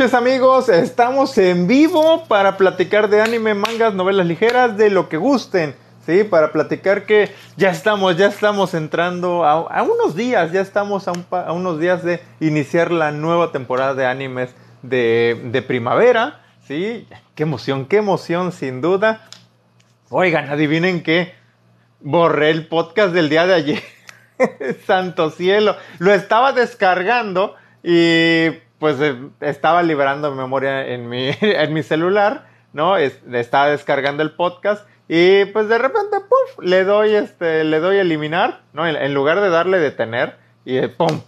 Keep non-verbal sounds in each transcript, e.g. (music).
noches amigos, estamos en vivo para platicar de anime, mangas, novelas ligeras, de lo que gusten, ¿sí? Para platicar que ya estamos, ya estamos entrando a, unos días, ya estamos a, unos días de iniciar la nueva temporada de animes de, primavera, ¿sí? Qué emoción, qué emoción sin duda. Oigan, adivinen qué, borré el podcast del día de ayer, (laughs) santo cielo, lo estaba descargando y pues eh, estaba liberando memoria en mi, (laughs) en mi celular, ¿no? estaba descargando el podcast y pues de repente, ¡puf! Le doy, este, le doy eliminar, ¿no? En, lugar de darle detener y ¡pum!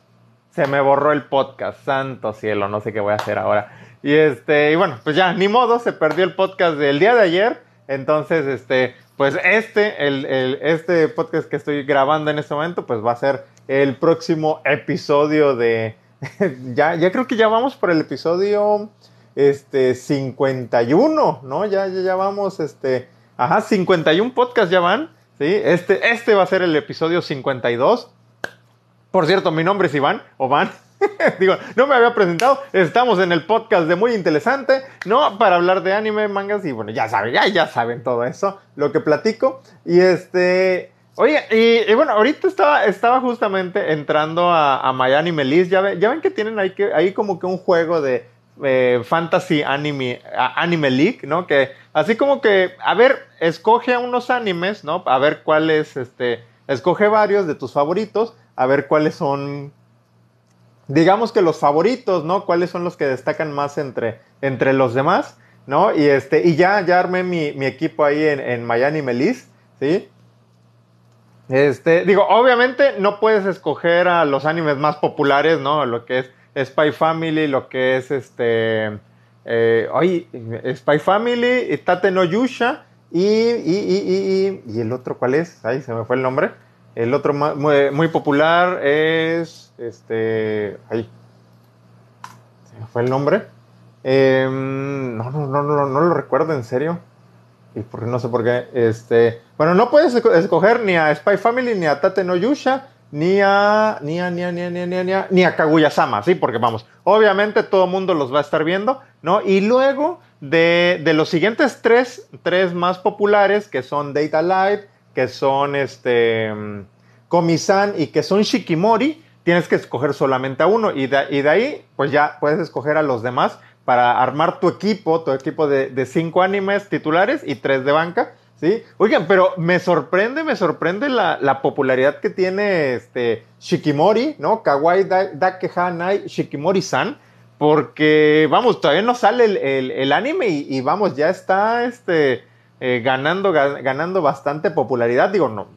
Se me borró el podcast, santo cielo, no sé qué voy a hacer ahora. Y este, y bueno, pues ya, ni modo, se perdió el podcast del día de ayer. Entonces, este, pues este, el, el, este podcast que estoy grabando en este momento, pues va a ser el próximo episodio de, (laughs) ya, ya creo que ya vamos por el episodio este, 51, ¿no? Ya, ya, ya vamos, este, ajá, 51 podcasts ya van, ¿sí? Este, este va a ser el episodio 52. Por cierto, mi nombre es Iván, o Van. (laughs) Digo, no me había presentado. Estamos en el podcast de Muy Interesante, ¿no? Para hablar de anime, mangas y bueno, ya saben, ya, ya saben todo eso, lo que platico. Y este, Oye, y, bueno, ahorita estaba, estaba justamente entrando a, Miami Melis. Ya, ven, ya ven que tienen ahí, que, ahí como que un juego de eh, Fantasy Anime, Anime League, ¿no? Que así como que, a ver, escoge unos animes, ¿no? A ver cuáles, este, escoge varios de tus favoritos, a ver cuáles son, digamos que los favoritos, ¿no? Cuáles son los que destacan más entre, entre los demás, ¿no? Y este, y ya, ya armé mi, mi equipo ahí en, en Miami Melis, ¿sí? Este, digo, obviamente no puedes escoger a los animes más populares, ¿no? Lo que es Spy Family, lo que es este. Eh, Spy Family, Tate no Yusha y, y, y, y, el otro, ¿cuál es? Ahí se me fue el nombre. El otro muy, muy popular es. Este. Ahí. Se me fue el nombre. Eh, no, no, no, no, no lo recuerdo, en serio y porque no sé por qué, este, bueno, no puedes escoger ni a Spy Family, ni a Tate no Yusha, ni a, ni a, ni a, ni a, ni a, ni a, ni a Kaguya-sama, ¿sí? Porque vamos, obviamente todo el mundo los va a estar viendo, ¿no? Y luego de, de los siguientes tres, tres más populares, que son Data Light, que son este, y que son Shikimori, tienes que escoger solamente a uno y de, y de ahí, pues ya puedes escoger a los demás para armar tu equipo, tu equipo de, cinco animes titulares y tres de banca, ¿sí? Oigan, pero me sorprende, me sorprende la, popularidad que tiene este Shikimori, ¿no? Kawaii Dakehanai Shikimori-san, porque, vamos, todavía no sale el, anime y, vamos, ya está este, eh, ganando, ganando bastante popularidad. Digo, no,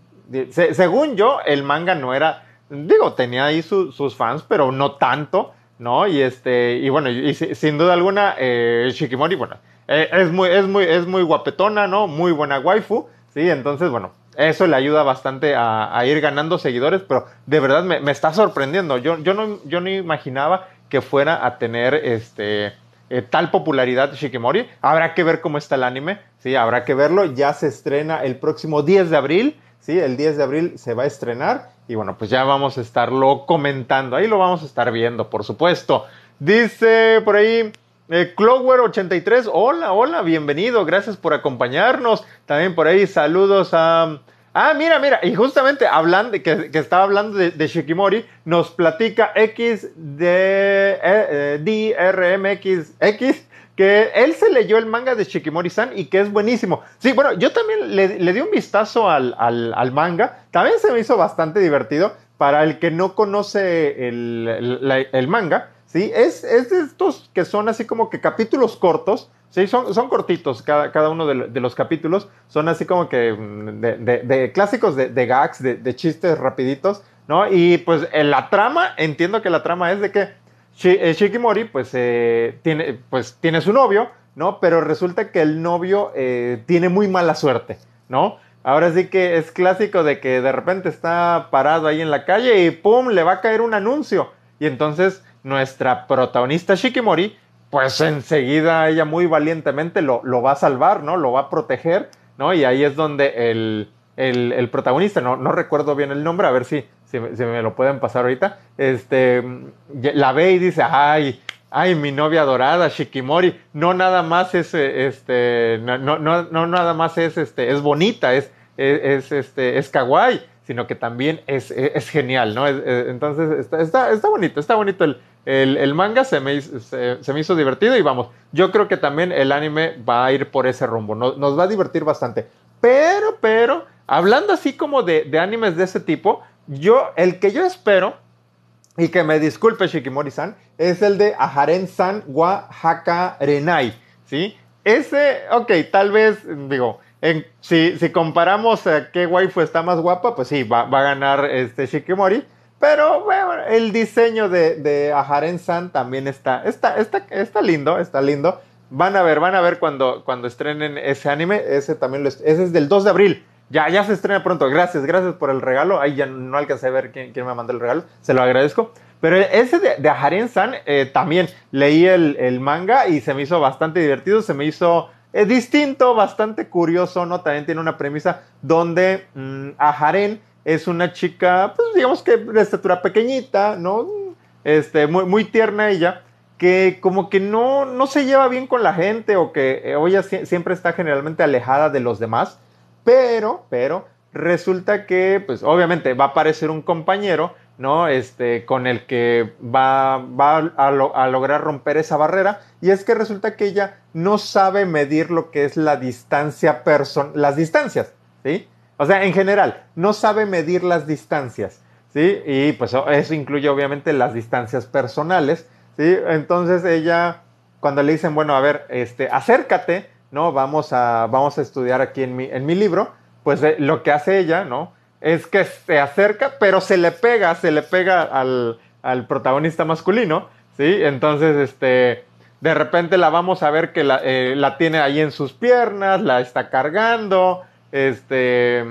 según yo, el manga no era, digo, tenía ahí sus fans, pero no tanto. ¿No? Y este, y bueno, y, sin duda alguna, eh, Shikimori, bueno, eh, es, muy, es, muy, es muy guapetona, ¿no? Muy buena waifu, ¿sí? Entonces, bueno, eso le ayuda bastante a, ir ganando seguidores, pero de verdad me, está sorprendiendo. Yo, yo, no, yo no imaginaba que fuera a tener este, eh, tal popularidad Shikimori. Habrá que ver cómo está el anime, ¿sí? Habrá que verlo. Ya se estrena el próximo 10 de abril, ¿sí? El 10 de abril se va a estrenar. Y bueno, pues ya vamos a estarlo comentando. Ahí lo vamos a estar viendo, por supuesto. Dice por ahí eh, Clower83. Hola, hola, bienvenido. Gracias por acompañarnos. También por ahí saludos a... Ah, mira, mira, y justamente hablando, que, estaba hablando de, de, Shikimori, nos platica X de eh, eh DRMXX que él se leyó el manga de Shikimori-san y que es buenísimo. Sí, bueno, yo también le, le di un vistazo al, al, manga, también se me hizo bastante divertido. Para el que no conoce el, el, manga, ¿sí? Es, es, de estos que son así como que capítulos cortos, ¿sí? Son, son cortitos cada, cada uno de, los capítulos, son así como que mm, de, clásicos de, gags, de, chistes rapiditos, ¿no? Y pues en la trama, entiendo que la trama es de que Shikimori pues, eh, tiene, pues tiene su novio, ¿no? Pero resulta que el novio eh, tiene muy mala suerte, ¿no? Ahora sí que es clásico de que de repente está parado ahí en la calle y ¡pum! le va a caer un anuncio. Y entonces nuestra protagonista Shikimori, pues enseguida ella muy valientemente lo, lo va a salvar, ¿no? Lo va a proteger, ¿no? Y ahí es donde el, el, el protagonista, no, no recuerdo bien el nombre, a ver si, si, me lo pueden pasar ahorita, este, la ve y dice, ay, ay, mi novia dorada, Shikimori, no nada más es, este, no, no, no, nada más es, este, es bonita, es, es, este, es kawaii, sino que también es, es, genial, ¿no? entonces, está, está, está, bonito, está bonito el, el, manga, se me, se, me, hizo divertido y vamos, yo creo que también el anime va a ir por ese rumbo, nos, nos va a divertir bastante. Pero, pero, hablando así como de, de animes de ese tipo, yo, el que yo espero, y que me disculpe Shikimori-san, es el de Aharen-san wa Renai, ¿sí? Ese, ok, tal vez, digo, si, si, comparamos a qué waifu está más guapa, pues sí, va, a ganar este Shikimori. Pero bueno, el diseño de, de Aharen-san también está, está, está, está lindo, está lindo. Van a ver, van a ver cuando, cuando estrenen ese anime. Ese también lo, ese es del 2 de abril. Ya, ya se estrena pronto. Gracias, gracias por el regalo. Ahí ya no alcancé a ver quién, quién me mandó el regalo. Se lo agradezco. Pero ese de, de Aharen-san eh, también leí el, el, manga y se me hizo bastante divertido. Se me hizo es distinto, bastante curioso, ¿no? También tiene una premisa donde mmm, Aharen es una chica, pues digamos que de estatura pequeñita, ¿no? Este, muy, muy tierna ella, que como que no, no se lleva bien con la gente o que eh, ella siempre está generalmente alejada de los demás, pero, pero, resulta que, pues obviamente va a aparecer un compañero, ¿no? Este, con el que va, va a, lograr romper esa barrera. Y es que resulta que ella no sabe medir lo que es la distancia person las distancias, ¿sí? O sea, en general, no sabe medir las distancias, ¿sí? Y pues eso incluye obviamente las distancias personales, ¿sí? Entonces ella, cuando le dicen, bueno, a ver, este, acércate, ¿no? Vamos a, vamos a estudiar aquí en mi, en mi libro, pues eh, lo que hace ella, ¿no? es que se acerca, pero se le pega, se le pega al, protagonista masculino, ¿sí? Entonces, este, de repente la vamos a ver que la, eh, la, tiene ahí en sus piernas, la está cargando, este,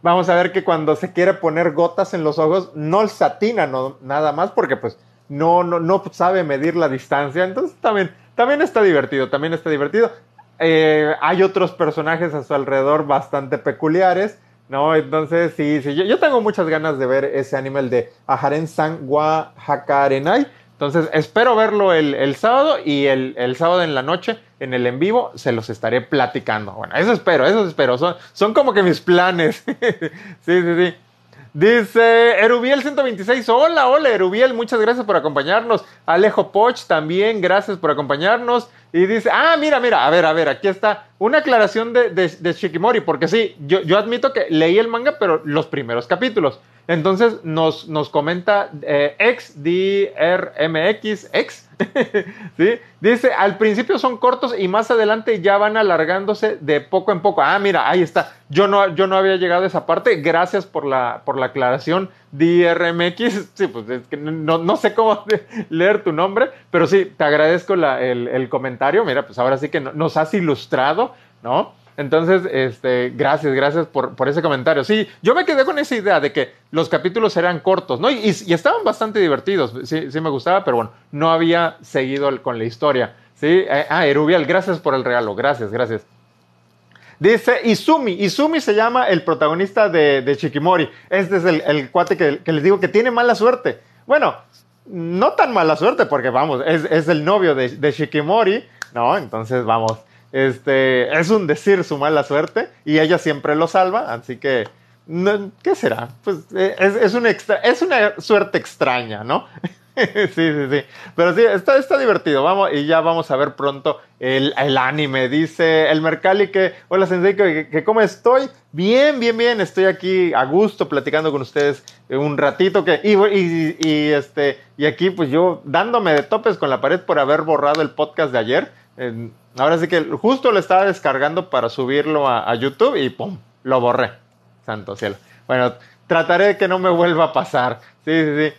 vamos a ver que cuando se quiere poner gotas en los ojos, no satina no, nada más, porque pues no, no, no sabe medir la distancia, entonces también, también está divertido, también está divertido. Eh, hay otros personajes a su alrededor bastante peculiares, ¿no? Entonces, sí, sí, yo, tengo muchas ganas de ver ese anime, el de Aharen San wa Hakarenai. Entonces, espero verlo el, sábado y el, sábado en la noche, en el en vivo, se los estaré platicando. Bueno, eso espero, eso espero. Son, son como que mis planes. (laughs) sí, sí, sí. Dice Erubiel 126, hola, hola Erubiel, muchas gracias por acompañarnos. Alejo Poch también, gracias por acompañarnos. Y dice, ah, mira, mira, a ver, a ver, aquí está una aclaración de, de, Shikimori, porque sí, yo, yo, admito que leí el manga, pero los primeros capítulos. Entonces nos, nos comenta eh, XDRMX, X, (laughs) Dice, al principio son cortos y más adelante ya van alargándose de poco en poco. Ah, mira, ahí está. Yo no, yo no había llegado a esa parte. Gracias por la, por la aclaración. DRMX, (laughs) sí, pues es que no, no sé cómo (laughs) leer tu nombre, pero sí, te agradezco el, el, comentario. Mira, pues ahora sí que nos has ilustrado, ¿no? Entonces, este, gracias, gracias por, por, ese comentario. Sí, yo me quedé con esa idea de que los capítulos eran cortos, ¿no? Y, y estaban bastante divertidos, sí, sí, me gustaba, pero bueno, no había seguido con la historia. Sí, eh, ah, Erubiel, gracias por el regalo, gracias, gracias. Dice Izumi, Izumi se llama el protagonista de, de Shikimori. Este es el, el cuate que, que, les digo que tiene mala suerte. Bueno, no tan mala suerte porque vamos, es, es el novio de, de Shikimori, ¿no? Entonces vamos este, es un decir su mala suerte y ella siempre lo salva, así que, ¿qué será? Pues eh, es, una, suerte extraña, ¿no? (laughs) sí, sí, sí. Pero sí, está, divertido. Vamos, y ya vamos a ver pronto el, anime. Dice el Mercali que, hola Sensei, que, cómo estoy. Bien, bien, bien. Estoy aquí a gusto platicando con ustedes un ratito. Que, y, y, este, y aquí, pues yo dándome de topes con la pared por haber borrado el podcast de ayer. Ahora sí que justo lo estaba descargando para subirlo a, YouTube y ¡pum! Lo borré. Santo cielo. Bueno, trataré de que no me vuelva a pasar. Sí, sí, sí.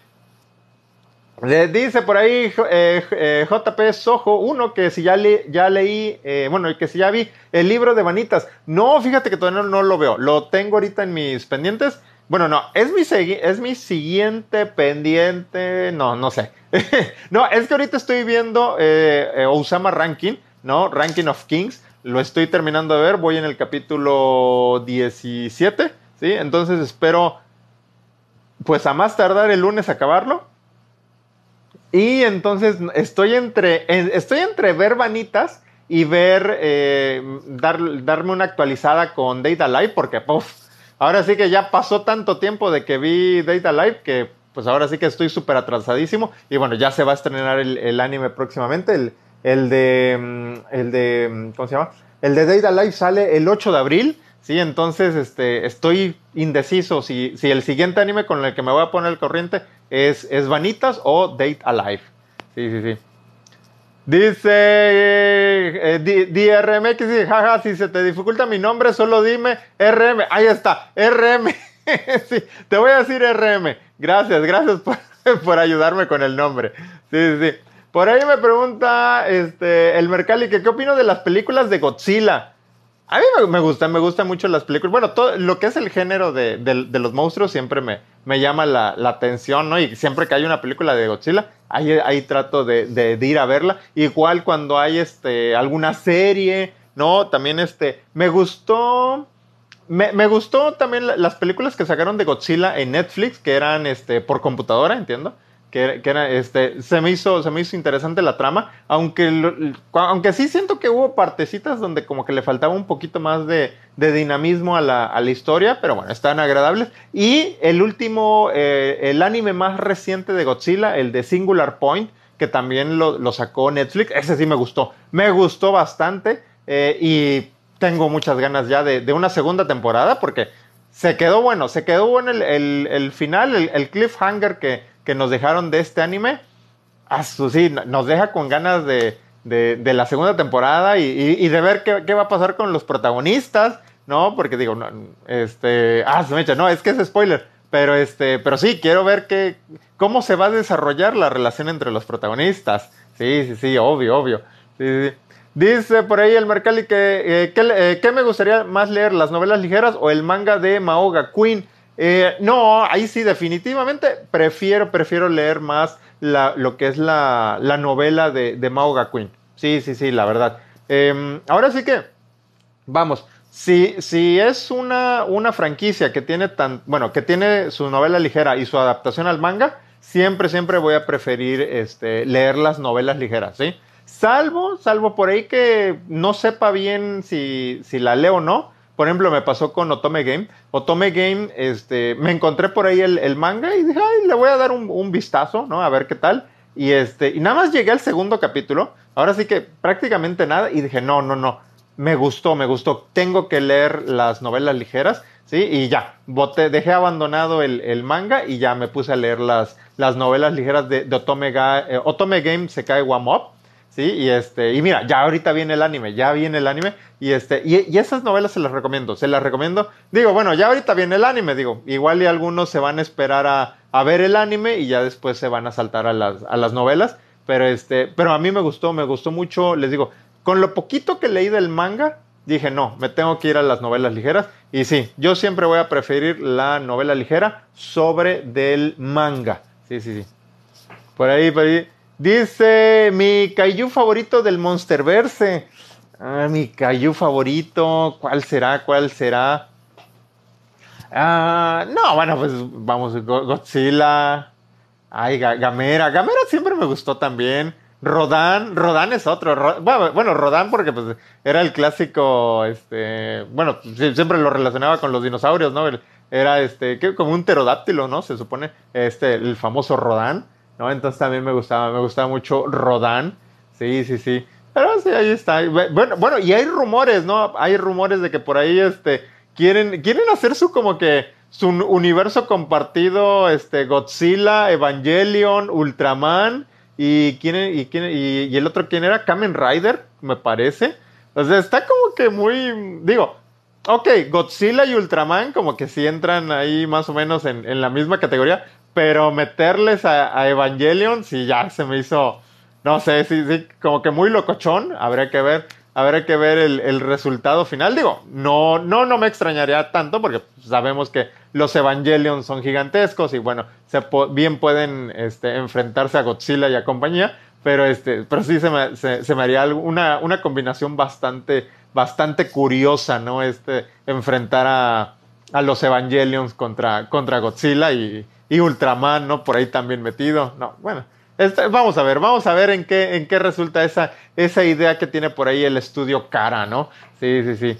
Le dice por ahí eh, eh, JP Sojo, uno que si ya, le, ya leí, eh, bueno, que si ya vi el libro de Vanitas. No, fíjate que todavía no, lo veo. Lo tengo ahorita en mis pendientes. Bueno, no, es mi, es mi siguiente pendiente. No, no sé. (laughs) no, es que ahorita estoy viendo Osama Ranking ¿no? Ranking of Kings. Lo estoy terminando de ver, voy en el capítulo 17, ¿sí? Entonces espero, pues a más tardar el lunes acabarlo. Y entonces estoy entre, estoy entre ver vanitas y ver, eh, dar, darme una actualizada con Data Live, porque puff, ahora sí que ya pasó tanto tiempo de que vi Data Live que pues ahora sí que estoy súper atrasadísimo. Y bueno, ya se va a estrenar el, anime próximamente, el, el, de, mm, el de, mm, ¿cómo se llama? El de Data Live sale el 8 de abril. Sí, entonces este, estoy indeciso si, si el siguiente anime con el que me voy a poner el corriente es, es Vanitas o Date Alive. Sí, sí, sí. Dice eh, DRMX, dice, jaja, si se te dificulta mi nombre, solo dime RM. Ahí está, RM. (laughs) sí, te voy a decir RM. Gracias, gracias por, (laughs) por, ayudarme con el nombre. Sí, sí. Por ahí me pregunta este, el Mercali que qué opino de las películas de Godzilla. A mí me, gustan, me gustan mucho las películas. Bueno, todo lo que es el género de, los monstruos siempre me, me llama la, atención, ¿no? Y siempre que hay una película de Godzilla, ahí, ahí trato de, ir a verla. Igual cuando hay este, alguna serie, ¿no? También este, me gustó... Me, me, gustó también las películas que sacaron de Godzilla en Netflix, que eran este, por computadora, entiendo que, era, este, se me hizo, se me hizo interesante la trama, aunque, aunque sí siento que hubo partecitas donde como que le faltaba un poquito más de, dinamismo a la, a la, historia, pero bueno, están agradables. Y el último, eh, el anime más reciente de Godzilla, el de Singular Point, que también lo, sacó Netflix, ese sí me gustó, me gustó bastante eh, y tengo muchas ganas ya de, una segunda temporada porque se quedó bueno, se quedó bueno el, el, final, el cliffhanger que que nos dejaron de este anime, sí, nos deja con ganas de, la segunda temporada y, de ver qué, va a pasar con los protagonistas, ¿no? Porque digo, no, este, ah, no, es que es spoiler, pero este, pero sí, quiero ver qué, cómo se va a desarrollar la relación entre los protagonistas. Sí, sí, sí, obvio, obvio. Dice por ahí el Mercalli que, eh, eh, ¿qué me gustaría más leer, las novelas ligeras o el manga de Maoga Queen? Eh, no, ahí sí, definitivamente prefiero, prefiero leer más lo que es la, novela de, de Mao Gakuin. Sí, sí, sí, la verdad. Em, ahora sí que, vamos, si, si es una, una, franquicia que tiene tan, bueno, que tiene su novela ligera y su adaptación al manga, siempre, siempre voy a preferir este, leer las novelas ligeras, ¿sí? Salvo, salvo por ahí que no sepa bien si, si la leo o no, por ejemplo, me pasó con Otome Game. Otome Game, este, me encontré por ahí el, manga y dije, ay, le voy a dar un, vistazo, ¿no? A ver qué tal. Y este, y nada más llegué al segundo capítulo. Ahora sí que prácticamente nada. Y dije, no, no, no. Me gustó, me gustó. Tengo que leer las novelas ligeras, ¿sí? Y ya, boté, dejé abandonado el, manga y ya me puse a leer las, las novelas ligeras de, Otome, eh, Otome Game se cae One Up. Y este, y mira, ya ahorita viene el anime, ya viene el anime, y este, y, esas novelas se las recomiendo, se las recomiendo. Digo, bueno, ya ahorita viene el anime, digo, igual y algunos se van a esperar a, ver el anime y ya después se van a saltar a las, a las novelas. Pero este, pero a mí me gustó, me gustó mucho, les digo, con lo poquito que leí del manga, dije, no, me tengo que ir a las novelas ligeras. Y sí, yo siempre voy a preferir la novela ligera sobre del manga. Sí, sí, sí. Por ahí, por ahí. Dice mi Kaiju favorito del Monsterverse. Ah, mi Kaiju favorito. ¿Cuál será? ¿Cuál será? Ah, no, bueno, pues vamos, Godzilla. Ay, Gamera. Gamera siempre me gustó también. Rodan, Rodan es otro. bueno, Rodan porque pues era el clásico, este, bueno, siempre lo relacionaba con los dinosaurios, ¿no? Era este, como un pterodáctilo, ¿no? Se supone, este, el famoso Rodan. ¿No? Entonces también me gustaba, me gustaba mucho Rodán, sí, sí, sí. Pero sí, ahí está. Bueno, bueno, y hay rumores, ¿no? Hay rumores de que por ahí, este, quieren, quieren hacer su como que su universo compartido, este, Godzilla, Evangelion, Ultraman, y quién, y, quién, y, el otro, ¿quién era? Kamen Rider, me parece. O sea, está como que muy, digo, ok, Godzilla y Ultraman como que sí entran ahí más o menos en, en la misma categoría, pero meterles a, Evangelion, sí, ya se me hizo, no sé, sí, sí, como que muy locochón. Habría que ver, habría que ver el, resultado final. Digo, no, no, no me extrañaría tanto porque sabemos que los Evangelion son gigantescos y bueno, bien pueden este, enfrentarse a Godzilla y a compañía, pero, este, pero sí se me, se, me haría una, una combinación bastante, bastante curiosa, ¿no? Este, enfrentar a, a los Evangelions contra, contra Godzilla y y Ultraman, ¿no? Por ahí también metido. No, bueno, vamos a ver, vamos a ver en qué, en qué resulta esa, esa idea que tiene por ahí el estudio Cara, ¿no? Sí, sí, sí.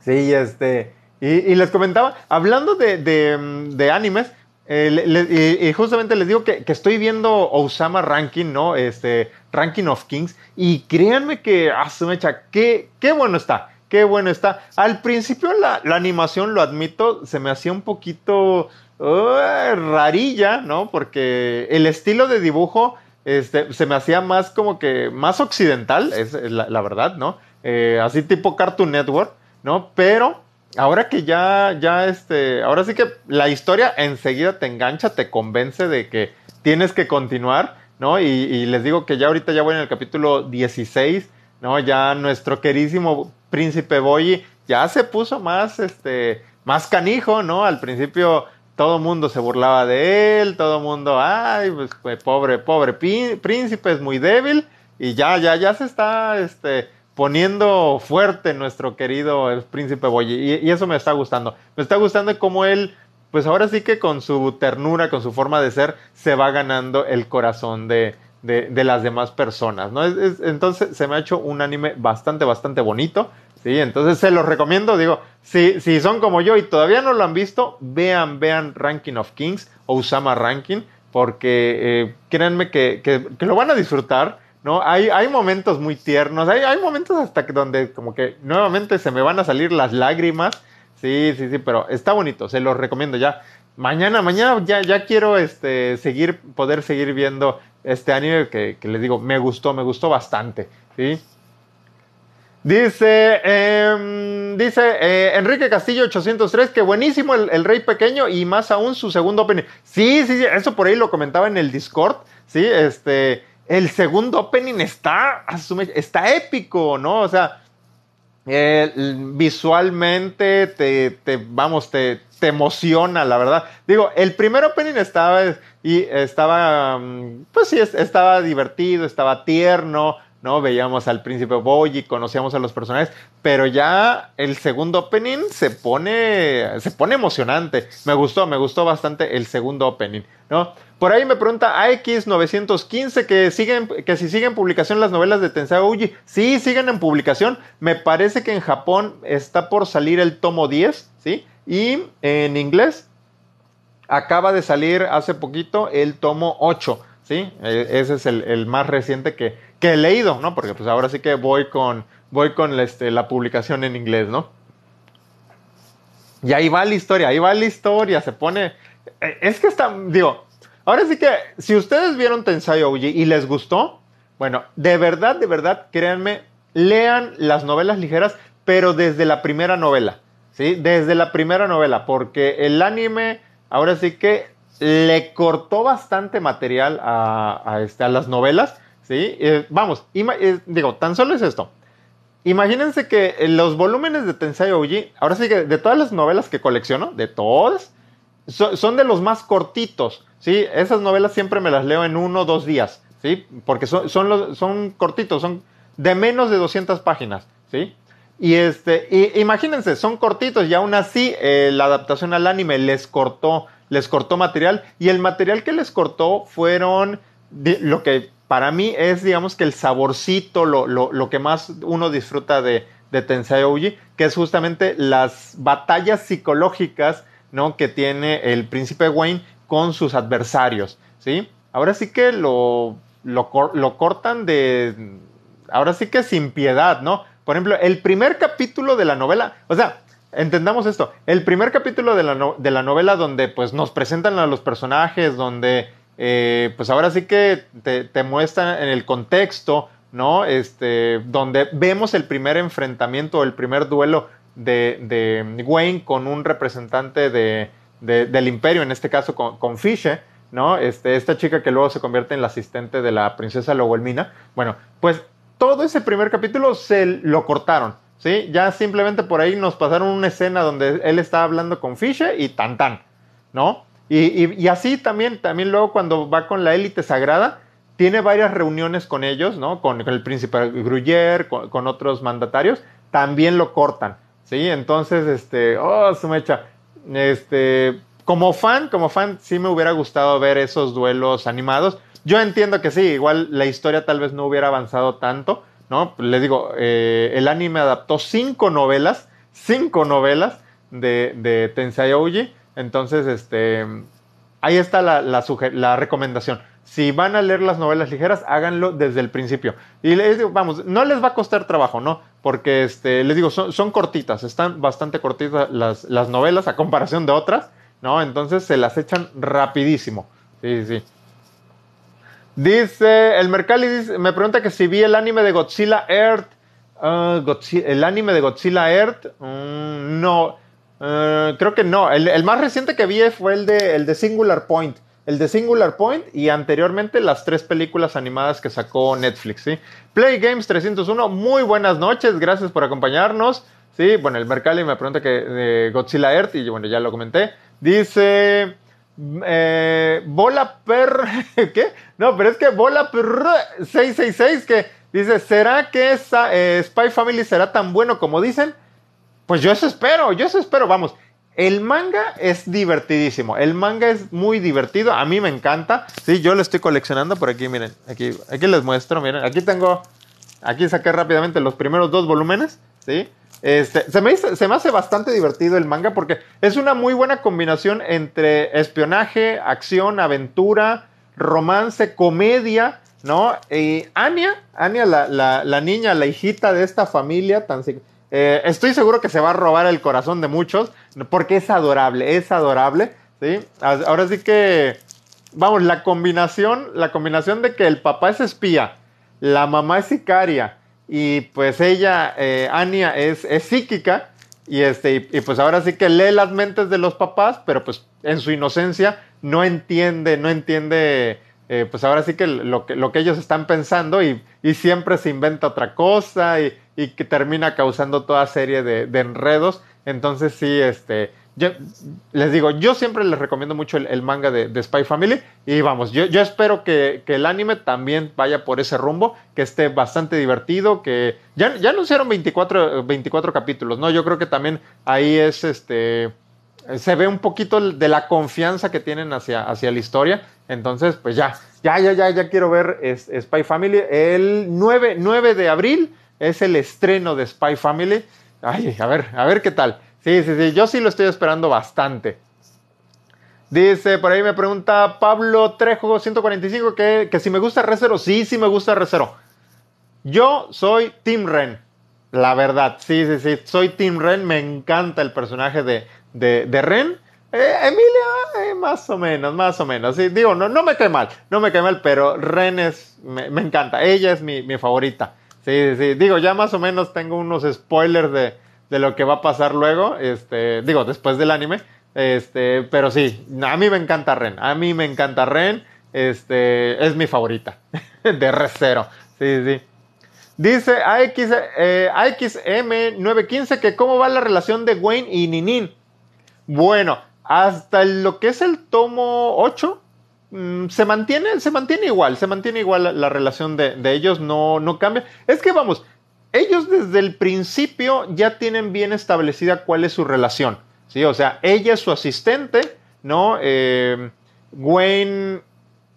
Sí, este. Y, les comentaba, hablando de, de, animes, eh, y, justamente les digo que, estoy viendo Osama Ranking, ¿no? Este, Ranking of Kings, y créanme que, a su mecha, qué, qué bueno está, qué bueno está. Al principio la animación, lo admito, se me hacía un poquito rarilla, ¿no? Porque el estilo de dibujo este, se me hacía más como que más occidental, es la, verdad, ¿no? Eh, así tipo Cartoon Network, ¿no? Pero ahora que ya, ya, este, ahora sí que la historia enseguida te engancha, te convence de que tienes que continuar, ¿no? Y, les digo que ya ahorita ya voy en el capítulo 16, ¿no? Ya nuestro querísimo príncipe Boyi ya se puso más, este, más canijo, ¿no? Al principio todo mundo se burlaba de él, todo mundo, ay, pues, pues, pobre, pobre príncipe, es muy débil, y ya, ya, ya se está este, poniendo fuerte nuestro querido príncipe Boyi, y, eso me está gustando. Me está gustando cómo él, pues ahora sí que con su ternura, con su forma de ser, se va ganando el corazón de, de, las demás personas, ¿no? entonces se me ha hecho un anime bastante, bastante bonito. Sí, entonces se los recomiendo, digo, si, si son como yo y todavía no lo han visto, vean, vean Ranking of Kings o Usama Ranking, porque eh, créanme que, que, lo van a disfrutar, ¿no? Hay, hay momentos muy tiernos, hay, hay momentos hasta que donde como que nuevamente se me van a salir las lágrimas, sí, sí, sí, pero está bonito, se los recomiendo ya. Mañana, mañana ya, ya quiero este, seguir, poder seguir viendo este anime que, que les digo, me gustó, me gustó bastante, ¿sí? Dice, em, dice eh, Enrique Castillo 803 que buenísimo el, Rey Pequeño y más aún su segundo opening. Sí, sí, sí, eso por ahí lo comentaba en el Discord. Sí, este, el segundo opening está, está épico, ¿no? O sea, visualmente te, vamos, te, te emociona, la verdad. Digo, el primer opening estaba, y estaba, mm, pues sí, estaba divertido, estaba tierno ¿no? Veíamos al príncipe Boy y conocíamos a los personajes, pero ya el segundo opening se pone, se pone emocionante. Me gustó, me gustó bastante el segundo opening, ¿no? Por ahí me pregunta AX915 que, siguen, que si siguen publicación las novelas de Tensei Uji. Sí, siguen en publicación. Me parece que en Japón está por salir el tomo 10, ¿sí? Y en inglés acaba de salir hace poquito el tomo 8. ¿sí? E, ese es el, más reciente que, he leído, ¿no? Porque pues ahora sí que voy con, voy con este, la publicación en inglés, ¿no? Y ahí va la historia, ahí va la historia, se pone... E, es que está, digo, ahora sí que si ustedes vieron Tensai Ouji y les gustó, bueno, de verdad, de verdad, créanme, lean las novelas ligeras, pero desde la primera novela, ¿sí? Desde la primera novela, porque el anime, ahora sí que le cortó bastante material a, este, a las novelas, ¿sí? Eh, vamos, eh, digo, tan solo es esto. Imagínense que los volúmenes de Tensei Oji, ahora sí que de todas las novelas que colecciono, de todas, son de los más cortitos, ¿sí? Esas novelas siempre me las leo en uno o dos días, ¿sí? Porque son, son, son cortitos, son de menos de 200 páginas, ¿sí? Y este, imagínense, son cortitos y aún así eh, la adaptación al anime les cortó les cortó material y el material que les cortó fueron lo que para mí es, digamos que el saborcito, lo, que más uno disfruta de, de Tensei Ouji, que es justamente las batallas psicológicas ¿no? que tiene el príncipe Wayne con sus adversarios, ¿sí? Ahora sí que lo, lo, lo cortan de... Ahora sí que sin piedad, ¿no? Por ejemplo, el primer capítulo de la novela, o sea, entendamos esto. El primer capítulo de la, de la novela donde pues nos presentan a los personajes, donde eh, pues ahora sí que te, muestran en el contexto, ¿no? Este, donde vemos el primer enfrentamiento, el primer duelo de, Wayne con un representante de, del imperio, en este caso con, con ¿no? Este, esta chica que luego se convierte en la asistente de la princesa Lowelmina. Bueno, pues todo ese primer capítulo se lo cortaron. ¿sí? Ya simplemente por ahí nos pasaron una escena donde él está hablando con Fisher y tan tan, ¿no? Y, así también, también luego cuando va con la élite sagrada, tiene varias reuniones con ellos, ¿no? Con, el príncipe Gruyère, con, otros mandatarios, también lo cortan, ¿sí? Entonces, este, oh, su mecha, este, como fan, como fan, sí me hubiera gustado ver esos duelos animados. Yo entiendo que sí, igual la historia tal vez no hubiera avanzado tanto, ¿no? Les digo, eh, el anime adaptó cinco novelas, cinco novelas de, de Tensei Ouji. Entonces, este, ahí está la, la, recomendación. Si van a leer las novelas ligeras, háganlo desde el principio. Y les digo, vamos, no les va a costar trabajo, ¿no? Porque este, les digo, son, son cortitas, están bastante cortitas las, las, novelas a comparación de otras, ¿no? Entonces se las echan rapidísimo. Sí, sí. Dice, el Mercalli me pregunta que si vi el anime de Godzilla Earth. Ah, el anime de Godzilla Earth, mm, no. Eh, creo que no. El, más reciente que vi fue el de, el de Singular Point. El de Singular Point y anteriormente las tres películas animadas que sacó Netflix. ¿sí? Play Games 301, muy buenas noches, gracias por acompañarnos. Sí, bueno, el Mercalli me pregunta que de Godzilla Earth, y bueno, ya lo comenté. Dice. Eh, bola per. (laughs) ¿Qué? No, pero es que Bola per 666 que dice: ¿Será que esa, eh, Spy Family será tan bueno como dicen? Pues yo eso espero, yo eso espero, vamos. El manga es divertidísimo, el manga es muy divertido, a mí me encanta. Sí, yo lo estoy coleccionando por aquí, miren, aquí, aquí les muestro, miren, aquí tengo, aquí saqué rápidamente los primeros dos volúmenes, ¿sí? Este, se, me, hace bastante divertido el manga porque es una muy buena combinación entre espionaje, acción, aventura, romance, comedia, ¿no? Y Anya, Anya, la, la, la niña, la hijita de esta familia tan eh, estoy seguro que se va a robar el corazón de muchos porque es adorable, es adorable, ¿sí? Ahora sí que, vamos, la combinación, la combinación de que el papá es espía, la mamá es sicaria y pues ella, eh, es, es, psíquica y, este, y, pues ahora sí que lee las mentes de los papás, pero pues en su inocencia no entiende, no entiende eh, pues ahora sí que lo, que lo que ellos están pensando y, y siempre se inventa otra cosa y, y, que termina causando toda serie de, de, enredos. Entonces sí, este, yo les digo, yo siempre les recomiendo mucho el, manga de, Spy Family y vamos, yo, espero que, que, el anime también vaya por ese rumbo, que esté bastante divertido, que ya, ya anunciaron 24, 24 capítulos, ¿no? Yo creo que también ahí es este se ve un poquito de la confianza que tienen hacia, hacia la historia. Entonces, pues ya, ya, ya, ya, ya quiero ver Spy Family. El 9, 9 de abril es el estreno de Spy Family. Ay, a ver, a ver qué tal. Sí, sí, sí, yo sí lo estoy esperando bastante. Dice, por ahí me pregunta Pablo Trejo 145 que, que si me gusta Recero. Sí, sí me gusta Recero. Yo soy Team Ren. La verdad, sí, sí, sí. Soy Team Ren. Me encanta el personaje de, de, de Ren. Eh, Emilia, eh, más o menos, más o menos. Sí, digo, no, no me cae mal, no me cae mal, pero Ren me, encanta. Ella es mi, mi, favorita. Sí, sí, digo, ya más o menos tengo unos spoilers de, de lo que va a pasar luego, este, digo, después del anime. Este, pero sí, a mí me encanta Ren, a mí me encanta Ren, este, es mi favorita (laughs) de Recero. Sí, sí. Dice AX, eh, AXM915 que cómo va la relación de Wayne y Ninin. Bueno, hasta lo que es el tomo 8, mm, se, mantiene, se mantiene igual, se mantiene igual la, relación de, ellos, no, no cambia. Es que vamos, ellos desde el principio ya tienen bien establecida cuál es su relación, ¿sí? O sea, ella es su asistente, ¿no? Eh, Wayne,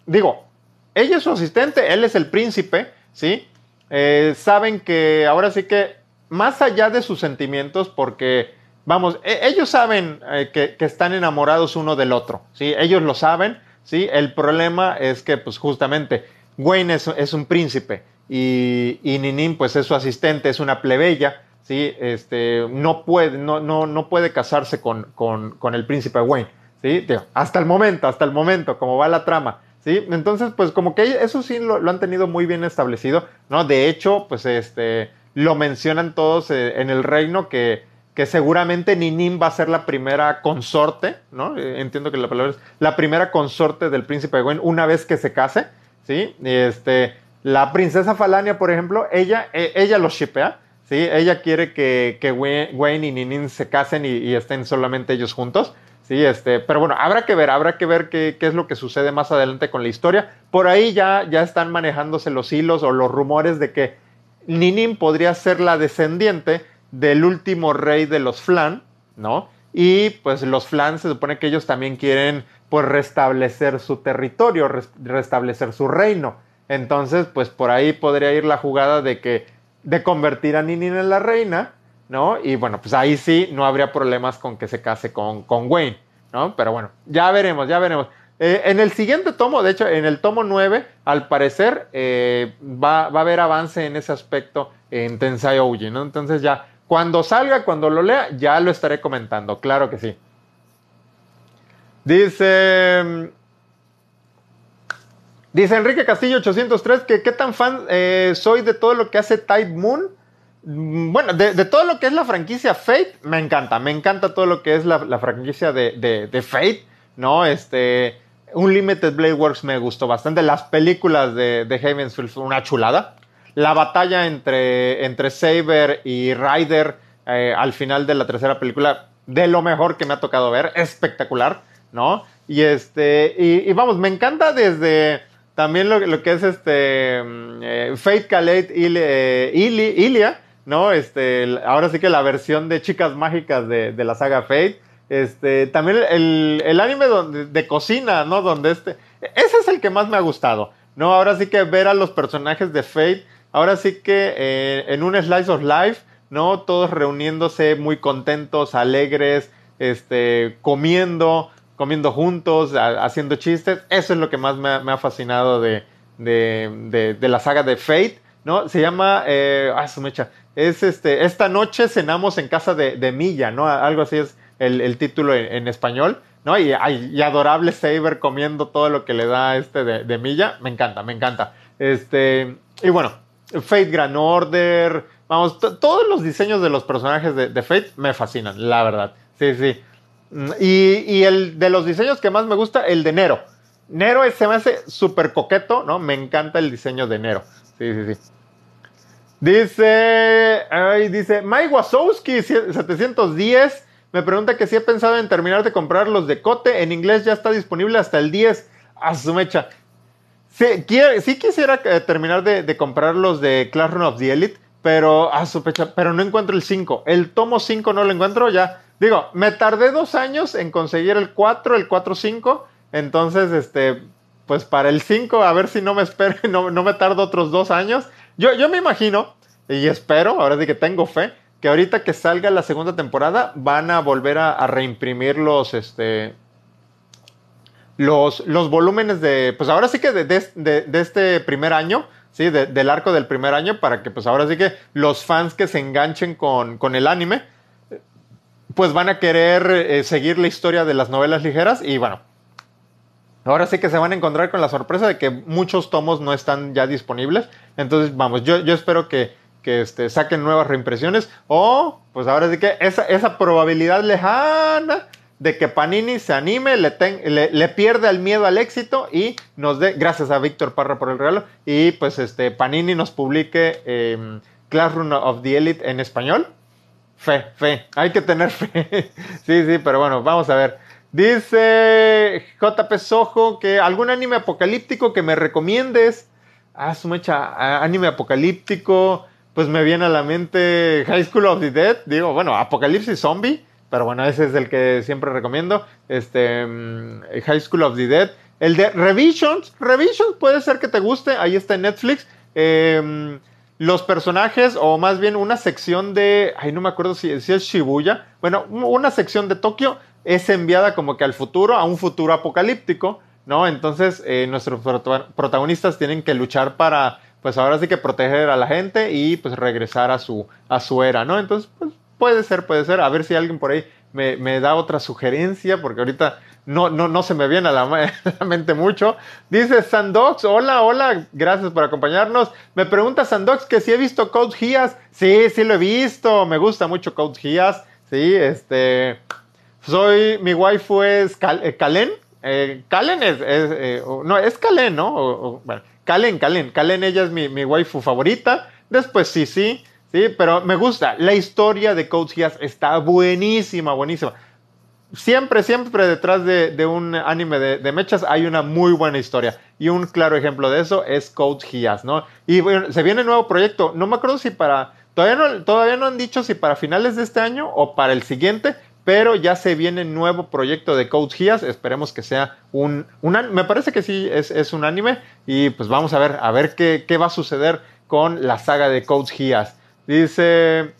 digo, ella es su asistente, él es el príncipe, ¿sí? Eh, saben que ahora sí que, más allá de sus sentimientos, porque vamos, e, ellos saben eh, que, están enamorados uno del otro, ¿sí? Ellos lo saben, ¿sí? El problema es que, pues justamente, Wayne es, un príncipe y, y, pues es su asistente, es una plebeya, ¿sí? Este, no puede, no, no, no puede casarse con, con, el príncipe Wayne, ¿sí? hasta el momento, hasta el momento, como va la trama. ¿Sí? Entonces, pues como que eso sí lo, han tenido muy bien establecido, ¿no? De hecho, pues este, lo mencionan todos eh, en el reino que que seguramente Ninim va a ser la primera consorte, ¿no? Eh, entiendo que la palabra es la primera consorte del príncipe de Gwen una vez que se case, ¿sí? Este, la princesa Falania, por ejemplo, ella, e, ella lo shipea, ¿sí? Ella quiere que, que Gwen y Ninim se casen y, estén solamente ellos juntos, ¿sí? Este, pero bueno, habrá que ver, habrá que ver qué, qué, es lo que sucede más adelante con la historia. Por ahí ya, ya están manejándose los hilos o los rumores de que Ninim podría ser la descendiente del último rey de los Flan, ¿no? y pues los fans se supone que ellos también quieren pues restablecer su territorio, restablecer su reino. Entonces, pues por ahí podría ir la jugada de que de convertir a Ninin en la reina, ¿no? Y bueno, pues ahí sí no habría problemas con que se case con, con Wayne, ¿no? Pero bueno, ya veremos, ya veremos. Eh, en el siguiente tomo, de hecho, en el tomo 9, al parecer, eh, va, va, a haber avance en ese aspecto en Tensai Ouji, ¿no? Entonces ya, cuando salga, cuando lo lea, ya lo estaré comentando, claro que sí. Dice... Dice Enrique Castillo 803 que qué tan fan eh, soy de todo lo que hace Type Moon. Mm, bueno, de, todo lo que es la franquicia Fate, me encanta. Me encanta todo lo que es la, franquicia de, Fate, ¿no? Este, Unlimited Blade Works me gustó bastante. Las películas de, de una chulada. La batalla entre, entre Saber y Ryder eh, al final de la tercera película, de lo mejor que me ha tocado ver. Espectacular, ¿no? Y este, y vamos, me encanta desde también lo, que es este mm, eh, Fate Calate eh, Ilia, ¿no? Este, ahora sí que la versión de chicas mágicas de, la saga Fate. Este, también el, anime donde, de cocina, ¿no? Donde este. Ese es el que más me ha gustado. ¿No? Ahora sí que ver a los personajes de Fate. Ahora sí que eh, en un Slice of Life, ¿no? Todos reuniéndose muy contentos, alegres, este, comiendo comiendo juntos, haciendo chistes. Eso es lo que más me, ha fascinado de, la saga de Fate, ¿no? Se llama, eh, ah, su mecha, es este, esta noche cenamos en casa de, Milla, ¿no? Algo así es el, título en, español, ¿no? Y, y, adorable Saber comiendo todo lo que le da este de, Milla, me encanta, me encanta. Este, y bueno, Fate Grand Order, vamos, todos los diseños de los personajes de, de Fate me fascinan, la verdad. Sí, sí. Y, el de los diseños que más me gusta, el de Nero. Nero se me hace súper coqueto, ¿no? Me encanta el diseño de Nero. Sí, sí, sí. Dice, ay, dice, Mike Wazowski 710 me pregunta que si he pensado en terminar de comprar los de Cote. En inglés ya está disponible hasta el 10. A su mecha. Sí, quisiera eh, terminar de, comprar los de Classroom of the Elite, pero a su fecha, pero no encuentro el 5. El tomo 5 no lo encuentro ya. Digo, me tardé dos años en conseguir el 4, el 4-5. Entonces, este, pues para el 5, a ver si no me espero, no, me tardo otros dos años. Yo, yo me imagino y espero, ahora sí que tengo fe, que ahorita que salga la segunda temporada van a volver a, reimprimir los, este, los, los volúmenes de, pues ahora sí que de, de, este primer año, ¿sí? del arco del primer año, para que pues ahora sí que los fans que se enganchen con, con el anime, pues van a querer eh, seguir la historia de las novelas ligeras y bueno, ahora sí que se van a encontrar con la sorpresa de que muchos tomos no están ya disponibles. Entonces, vamos, yo, yo espero que, que este, saquen nuevas reimpresiones o pues ahora sí que esa, esa probabilidad lejana de que Panini se anime, le, le, pierde el miedo al éxito y nos dé, gracias a Víctor Parra por el regalo, y pues este Panini nos publique eh, Classroom of the Elite en español Fe, fe. Hay que tener fe. (laughs) sí, sí, pero bueno, vamos a ver. Dice JP Sojo que algún anime apocalíptico que me recomiendes. Ah, su mecha, anime apocalíptico. Pues me viene a la mente High School of the Dead. Digo, bueno, Apocalipsis Zombie. Pero bueno, ese es el que siempre recomiendo. Este, mm, High School of the Dead. El de Revisions. Revisions puede ser que te guste. Ahí está en Netflix. Eh, los personajes, o más bien una sección de, ay, no me acuerdo si, es Shibuya, bueno, una sección de Tokio es enviada como que al futuro, a un futuro apocalíptico, ¿no? Entonces eh, nuestros protagonistas tienen que luchar para, pues ahora sí que proteger a la gente y pues regresar a su, a su era, ¿no? Entonces, pues puede ser, puede ser, a ver si alguien por ahí me, me da otra sugerencia, porque ahorita no, no, no se me viene (laughs) a la, mente mucho. Dice Sandox, hola, hola, gracias por acompañarnos. Me pregunta Sandox que si he visto Code Geass. Sí, sí lo he visto, me gusta mucho Code Geass. Sí, este, soy, mi waifu es eh, Kalen. Eh, Kalen es, eh, no, es Kalen, ¿no? bueno, Kalen, Kalen, Kalen, ella es mi, mi waifu favorita. Después sí, sí, sí, pero me gusta. La historia de Code Geass está buenísima, buenísima siempre, siempre detrás de, un anime de, mechas hay una muy buena historia. Y un claro ejemplo de eso es Code Geass, ¿no? Y bueno, se viene nuevo proyecto. No me acuerdo si para. Todavía no, todavía no han dicho si para finales de este año o para el siguiente. pero ya se viene nuevo proyecto de Code Geass, esperemos que sea un, un me parece que sí es, es, un anime y pues vamos a ver, a ver qué, qué va a suceder con la saga de Code Geass. Dice...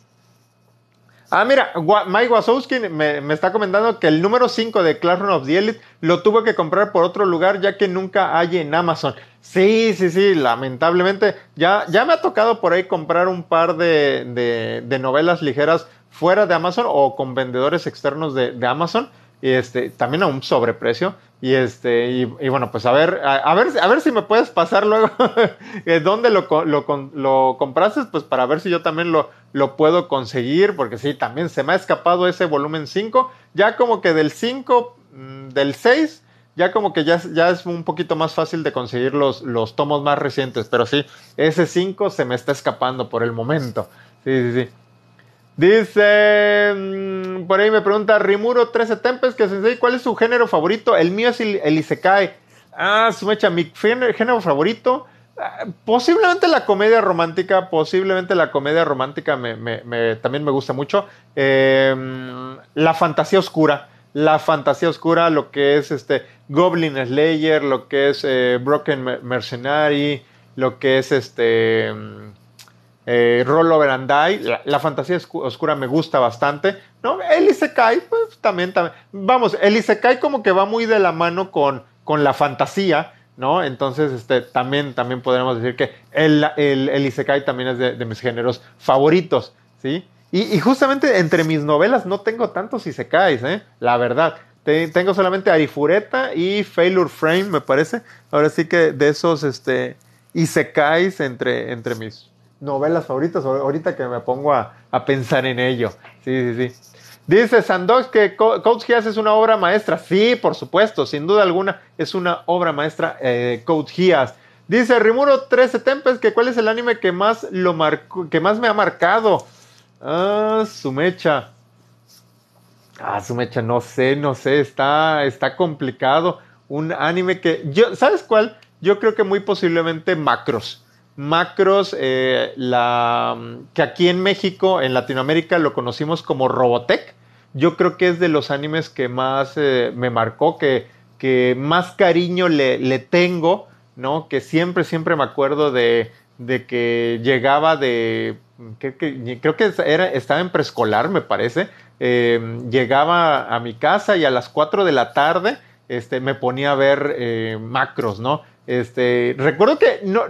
Ah, mira, Mike Wazowski me, me, está comentando que el número 5 de Classroom of the Elite lo tuvo que comprar por otro lugar ya que nunca hay en Amazon. Sí, sí, sí, lamentablemente. Ya, ya me ha tocado por ahí comprar un par de, de, de novelas ligeras fuera de Amazon o con vendedores externos de, de Amazon. Y este, también a un sobreprecio. Y este, y, bueno, pues a ver, a, ver, a ver si me puedes pasar luego (laughs) dónde lo, lo, compraste, pues para ver si yo también lo, lo puedo conseguir, porque sí, también se me ha escapado ese volumen 5. Ya como que del 5, mm, del 6, ya como que ya, ya es un poquito más fácil de conseguir los, los tomos más recientes, pero sí, ese 5 se me está escapando por el momento. Sí, sí, sí. Dice, mm, por ahí me pregunta Rimuro 13 Tempes, que se ¿cuál es su género favorito? El mío es el, el Isekai. Ah, su mi género favorito. Ah, posiblemente la comedia romántica, posiblemente la comedia romántica me, también me gusta mucho. Em, la fantasía oscura, la fantasía oscura, lo que es este Goblin Slayer, lo que es eh, Broken Mercenary, lo que es este eh, Rollover and Die, la, fantasía oscura me gusta bastante, ¿no? El Isekai, pues también, también, vamos, el Isekai como que va muy de la mano con, con la fantasía, ¿no? Entonces, este, también, también podríamos decir que el, el, Isekai también es de, mis géneros favoritos, ¿sí? Y, justamente entre mis novelas no tengo tantos Isekais, ¿eh? La verdad. tengo solamente Arifureta y Failure Frame, me parece. Ahora sí que de esos, este, Isekais entre, entre mis novelas favoritas, ahorita que me pongo a, pensar en ello. Sí, sí, sí. Dice Sandox que Code Geass es una obra maestra. Sí, por supuesto, sin duda alguna es una obra maestra eh, Code Geass. Dice Rimuro 13 Tempest que cuál es el anime que más lo que más me ha marcado. Ah, su mecha. Ah, su mecha, no sé, no sé, está, está complicado. Un anime que yo, ¿sabes cuál? Yo creo que muy posiblemente Macros. Macros, eh, la, que aquí en México, en Latinoamérica, lo conocimos como Robotech. Yo creo que es de los animes que más eh, me marcó, que, más cariño le, tengo, ¿no? Que siempre, siempre me acuerdo de, que llegaba de. Creo que, estaba en preescolar, me parece. Eh, llegaba a mi casa y a las 4 de la tarde este, me ponía a ver macros, ¿no? Este, recuerdo que no,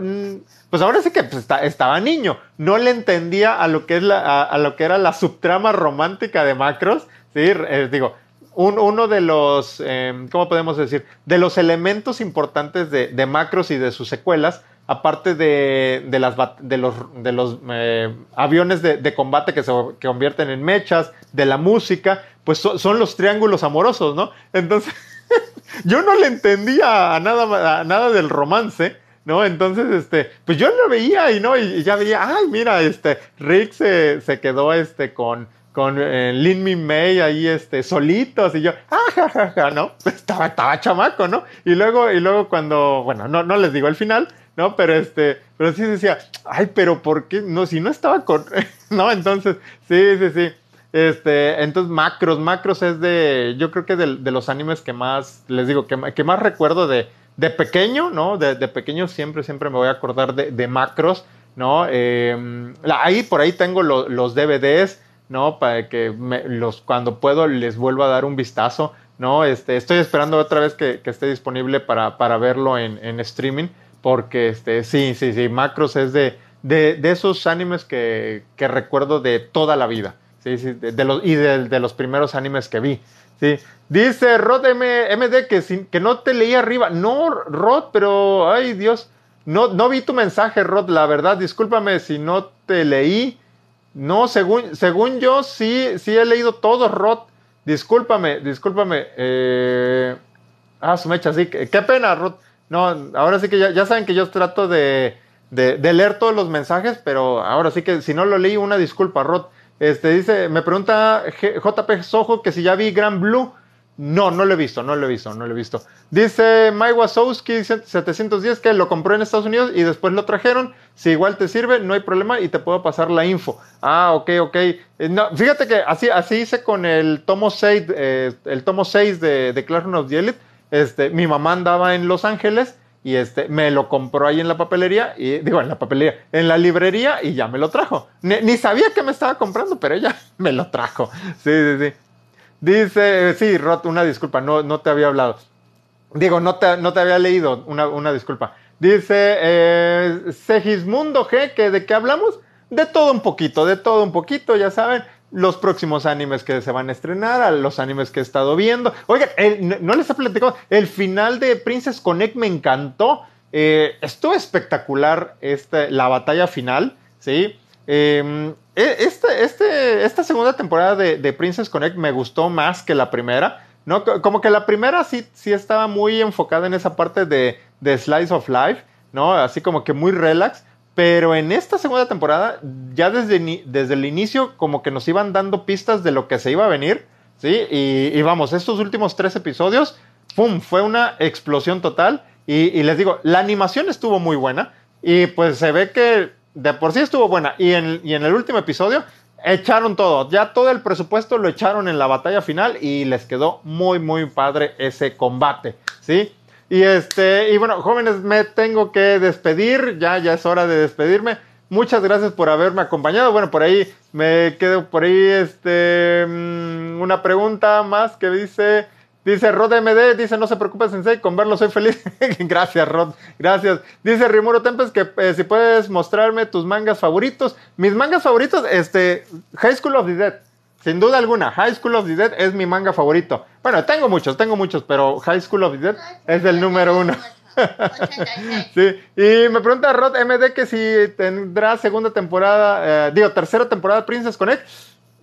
pues ahora sí que pues, estaba niño, no le entendía a lo que es la, era la subtrama romántica de Macros, eh, digo, uno de los, em, ¿cómo podemos decir? De los elementos importantes de, Macros y de sus secuelas, aparte de, de, de los, de los eh, aviones de, combate que se convierten en mechas, de la música, pues son los triángulos amorosos, ¿no? Entonces, (laughs) (laughs) yo no le entendía a nada, a nada del romance, ¿no? Entonces, este, pues yo lo veía y no, y, ya veía, ay, mira, este, Rick se, se quedó, este, con, con eh, Lin Min May ahí, este, solitos, y yo, ah, ja, ja, ja, ¿no? (laughs) Estaba, estaba chamaco, ¿no? Y luego, y luego cuando, bueno, no, no les digo el final, ¿no? Pero este, pero sí decía, ay, pero ¿por qué? No, si no estaba con, (laughs) ¿no? Entonces, sí, sí, sí. Este, entonces Macros, Macros es de, yo creo que de, los animes que más, les digo, que, más recuerdo de, de pequeño, ¿no? De, pequeño siempre, siempre me voy a acordar de, Macros, ¿no? Eh, ahí, por ahí tengo los DVDs, ¿no? Para que los, cuando puedo les vuelvo a dar un vistazo, ¿no? Este, estoy esperando otra vez que, esté disponible para, verlo en, streaming, porque este, sí, sí, sí, Macros es de, de, esos animes que recuerdo de toda la vida. Sí, sí, de, los, y de, los primeros animes que vi. Sí. Dice Rod MD que, que no te leí arriba. No, Rod, pero ay Dios. No, no vi tu mensaje, Rod, la verdad. Discúlpame si no te leí. No, según, según yo, sí, sí he leído todo, Rod. Discúlpame, discúlpame. Eh, ah, su mecha, sí. Qué pena, Rod. No, ahora sí que ya, ya saben que yo trato de, de, de, leer todos los mensajes, pero ahora sí que si no lo leí, una disculpa, Rod. Este dice, me pregunta JP Sojo que si ya vi Gran Blue. No, no lo he visto, no lo he visto, no lo he visto. Dice Mike Wazowski 710 que lo compró en Estados Unidos y después lo trajeron. Si igual te sirve, no hay problema y te puedo pasar la info. Ah, ok, ok. Eh, no, fíjate que así, así hice con el tomo 6, eh, el tomo 6 de, de Clash of the Elite. Este, mi mamá andaba en Los Ángeles y este, me lo compró ahí en la papelería, y digo, en la papelería, en la librería y ya me lo trajo. Ni, sabía que me estaba comprando, pero ella (laughs) me lo trajo. Sí, sí, sí. Dice, sí, Rot, una disculpa, no, no te había hablado. Digo, no te, no te había leído, una, una disculpa. Dice eh, Segismundo G, que de qué hablamos? De todo un poquito, de todo un poquito, ya saben los próximos animes que se van a estrenar, a los animes que he estado viendo. Oigan, no les he platicado, el final de Princess Connect me encantó. Eh, estuvo espectacular este, la batalla final, ¿sí? Em, e, este, este, esta segunda temporada de, Princess Connect me gustó más que la primera. ¿no? Como que la primera sí, sí estaba muy enfocada en esa parte de, de Slice of Life, ¿no? Así como que muy relax. Pero en esta segunda temporada, ya desde, desde el inicio, como que nos iban dando pistas de lo que se iba a venir, ¿sí? Y, vamos, estos últimos tres episodios, ¡pum! Fue una explosión total. Y, les digo, la animación estuvo muy buena. Y pues se ve que de por sí estuvo buena. Y en, y en el último episodio, echaron todo. Ya todo el presupuesto lo echaron en la batalla final y les quedó muy, muy padre ese combate, ¿sí? Y este, y bueno, jóvenes, me tengo que despedir, ya, ya es hora de despedirme. Muchas gracias por haberme acompañado. Bueno, por ahí me quedo por ahí este mm, una pregunta más que dice dice Rod MD, dice no se preocupe Sensei, con verlo soy feliz. (laughs) gracias Rod, gracias. Dice Rimuro Tempest que eh, si puedes mostrarme tus mangas favoritos. Mis mangas favoritos este High School of the Dead. Sin duda alguna, High School of the Dead es mi manga favorito. Bueno, tengo muchos, tengo muchos, pero High School of the Dead es el número uno. (laughs) sí, y me pregunta Rod MD que si tendrá segunda temporada, eh, digo, tercera temporada Princess Connect.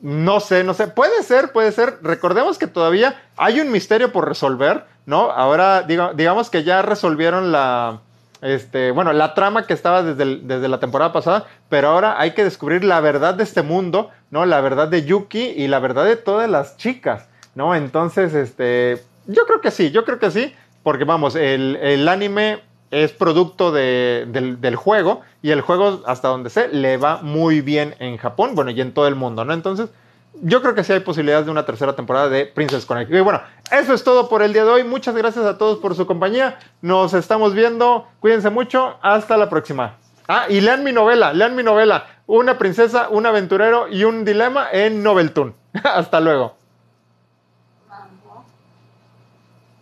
No sé, no sé. Puede ser, puede ser. Recordemos que todavía hay un misterio por resolver, ¿no? Ahora, digamos que ya resolvieron la, este, bueno, la trama que estaba desde, desde, la temporada pasada, pero ahora hay que descubrir la verdad de este mundo, ¿no? La verdad de Yuki y la verdad de todas las chicas, ¿no? Entonces, este, yo creo que sí, yo creo que sí, porque vamos, el, anime es producto del, del, juego y el juego, hasta donde sé, le va muy bien en Japón, bueno, y en todo el mundo, ¿no? Entonces, yo creo que sí hay posibilidades de una tercera temporada de Princess Connect. Y bueno, eso es todo por el día de hoy. Muchas gracias a todos por su compañía. Nos estamos viendo. Cuídense mucho. Hasta la próxima. Ah, y lean mi novela, lean mi novela. Una princesa, un aventurero y un dilema en Noveltoon. (laughs) Hasta luego.